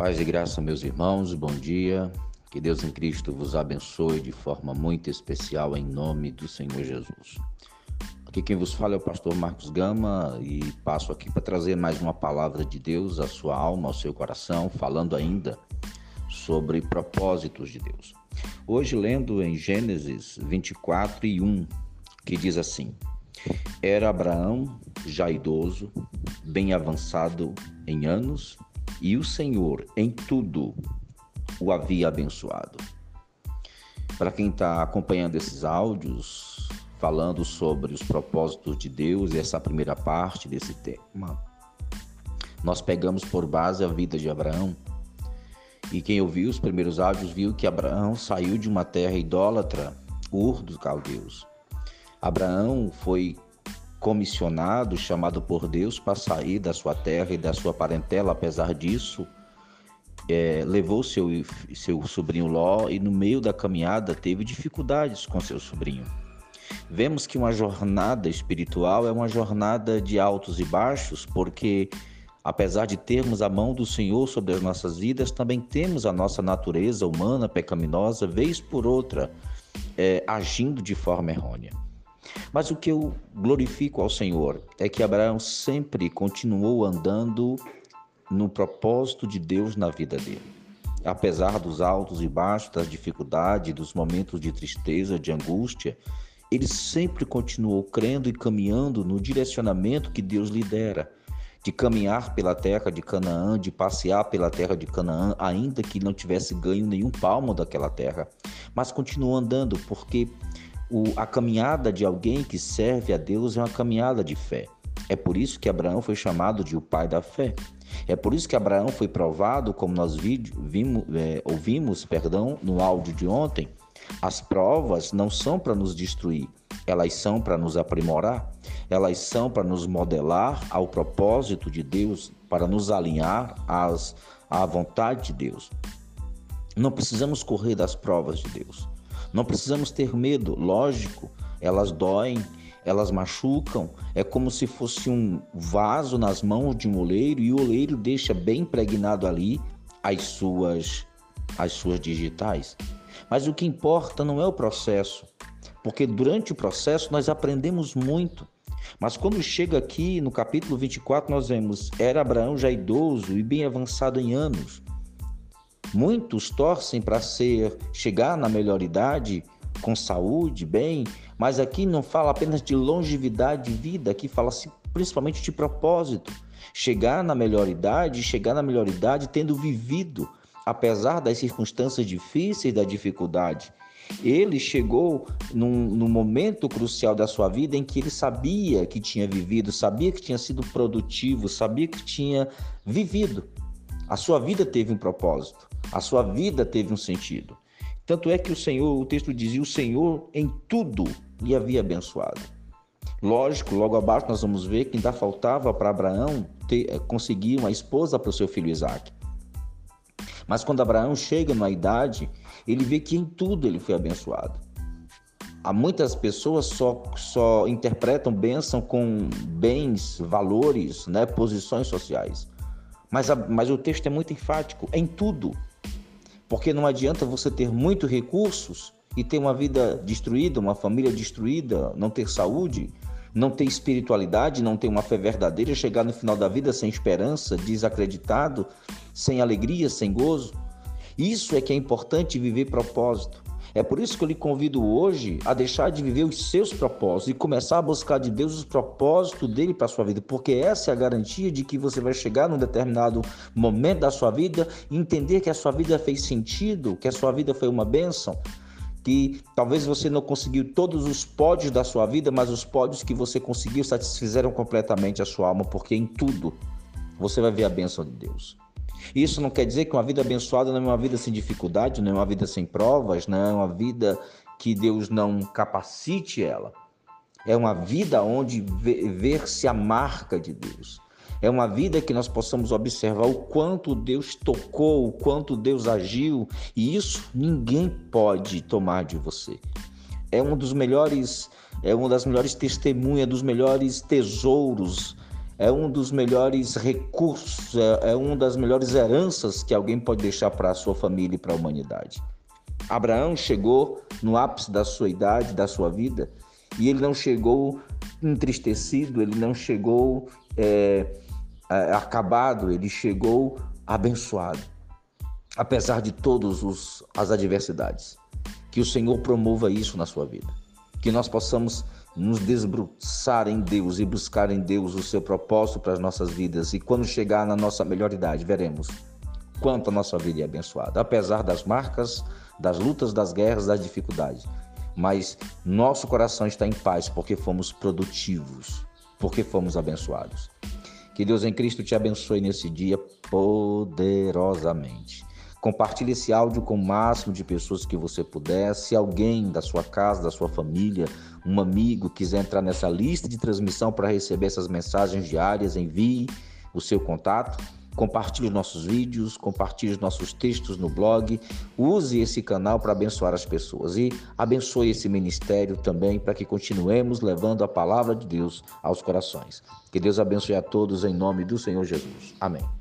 Paz e graça, meus irmãos, bom dia. Que Deus em Cristo vos abençoe de forma muito especial em nome do Senhor Jesus. Aqui quem vos fala é o pastor Marcos Gama e passo aqui para trazer mais uma palavra de Deus à sua alma, ao seu coração, falando ainda sobre propósitos de Deus. Hoje lendo em Gênesis 24 e 1, que diz assim: Era Abraão já idoso, bem avançado em anos, e o Senhor em tudo o havia abençoado. Para quem está acompanhando esses áudios, falando sobre os propósitos de Deus, e essa primeira parte desse tema, nós pegamos por base a vida de Abraão. E quem ouviu os primeiros áudios viu que Abraão saiu de uma terra idólatra, Ur dos Caldeus. Abraão foi comissionado, chamado por Deus para sair da sua terra e da sua parentela. Apesar disso, é, levou seu, seu sobrinho Ló e no meio da caminhada teve dificuldades com seu sobrinho. Vemos que uma jornada espiritual é uma jornada de altos e baixos, porque apesar de termos a mão do Senhor sobre as nossas vidas, também temos a nossa natureza humana pecaminosa, vez por outra, é, agindo de forma errônea. Mas o que eu glorifico ao Senhor é que Abraão sempre continuou andando no propósito de Deus na vida dele. Apesar dos altos e baixos, das dificuldades, dos momentos de tristeza, de angústia, ele sempre continuou crendo e caminhando no direcionamento que Deus lhe dera, de caminhar pela terra de Canaã, de passear pela terra de Canaã, ainda que não tivesse ganho nenhum palmo daquela terra, mas continuou andando porque o, a caminhada de alguém que serve a Deus é uma caminhada de fé. É por isso que Abraão foi chamado de o pai da fé. É por isso que Abraão foi provado, como nós vimos, é, ouvimos perdão, no áudio de ontem. As provas não são para nos destruir, elas são para nos aprimorar, elas são para nos modelar ao propósito de Deus, para nos alinhar às, à vontade de Deus. Não precisamos correr das provas de Deus. Não precisamos ter medo, lógico, elas doem, elas machucam, é como se fosse um vaso nas mãos de um oleiro e o oleiro deixa bem impregnado ali as suas as suas digitais. Mas o que importa não é o processo, porque durante o processo nós aprendemos muito. Mas quando chega aqui no capítulo 24, nós vemos: era Abraão já idoso e bem avançado em anos. Muitos torcem para ser chegar na melhor idade, com saúde, bem, mas aqui não fala apenas de longevidade de vida, aqui fala-se principalmente de propósito. Chegar na melhor idade, chegar na melhor idade tendo vivido, apesar das circunstâncias difíceis da dificuldade. Ele chegou num, num, momento crucial da sua vida em que ele sabia que tinha vivido, sabia que tinha sido produtivo, sabia que tinha vivido. A sua vida teve um propósito. A sua vida teve um sentido. Tanto é que o Senhor, o texto dizia, o Senhor em tudo lhe havia abençoado. Lógico, logo abaixo nós vamos ver que ainda faltava para Abraão ter, eh, conseguir uma esposa para o seu filho Isaac. Mas quando Abraão chega na idade, ele vê que em tudo ele foi abençoado. Há muitas pessoas só, só interpretam bênção com bens, valores, né, posições sociais. Mas, a, mas o texto é muito enfático em tudo. Porque não adianta você ter muitos recursos e ter uma vida destruída, uma família destruída, não ter saúde, não ter espiritualidade, não ter uma fé verdadeira, chegar no final da vida sem esperança, desacreditado, sem alegria, sem gozo. Isso é que é importante viver propósito. É por isso que eu lhe convido hoje a deixar de viver os seus propósitos e começar a buscar de Deus os propósitos dele para a sua vida, porque essa é a garantia de que você vai chegar num determinado momento da sua vida e entender que a sua vida fez sentido, que a sua vida foi uma bênção. Que talvez você não conseguiu todos os pódios da sua vida, mas os pódios que você conseguiu satisfizeram completamente a sua alma, porque em tudo você vai ver a bênção de Deus. Isso não quer dizer que uma vida abençoada não é uma vida sem dificuldade, não é uma vida sem provas, não é uma vida que Deus não capacite ela. É uma vida onde ver-se a marca de Deus. É uma vida que nós possamos observar o quanto Deus tocou, o quanto Deus agiu, e isso ninguém pode tomar de você. É um dos melhores, é uma das melhores testemunhas, dos melhores tesouros é um dos melhores recursos, é, é uma das melhores heranças que alguém pode deixar para a sua família e para a humanidade. Abraão chegou no ápice da sua idade, da sua vida, e ele não chegou entristecido, ele não chegou é, acabado, ele chegou abençoado, apesar de todas as adversidades. Que o Senhor promova isso na sua vida. Que nós possamos nos desbruçar em Deus e buscar em Deus o seu propósito para as nossas vidas. E quando chegar na nossa melhor idade, veremos quanto a nossa vida é abençoada, apesar das marcas, das lutas, das guerras, das dificuldades. Mas nosso coração está em paz porque fomos produtivos, porque fomos abençoados. Que Deus em Cristo te abençoe nesse dia poderosamente. Compartilhe esse áudio com o máximo de pessoas que você puder. Se alguém da sua casa, da sua família, um amigo quiser entrar nessa lista de transmissão para receber essas mensagens diárias, envie o seu contato. Compartilhe os nossos vídeos, compartilhe os nossos textos no blog. Use esse canal para abençoar as pessoas e abençoe esse ministério também para que continuemos levando a palavra de Deus aos corações. Que Deus abençoe a todos em nome do Senhor Jesus. Amém.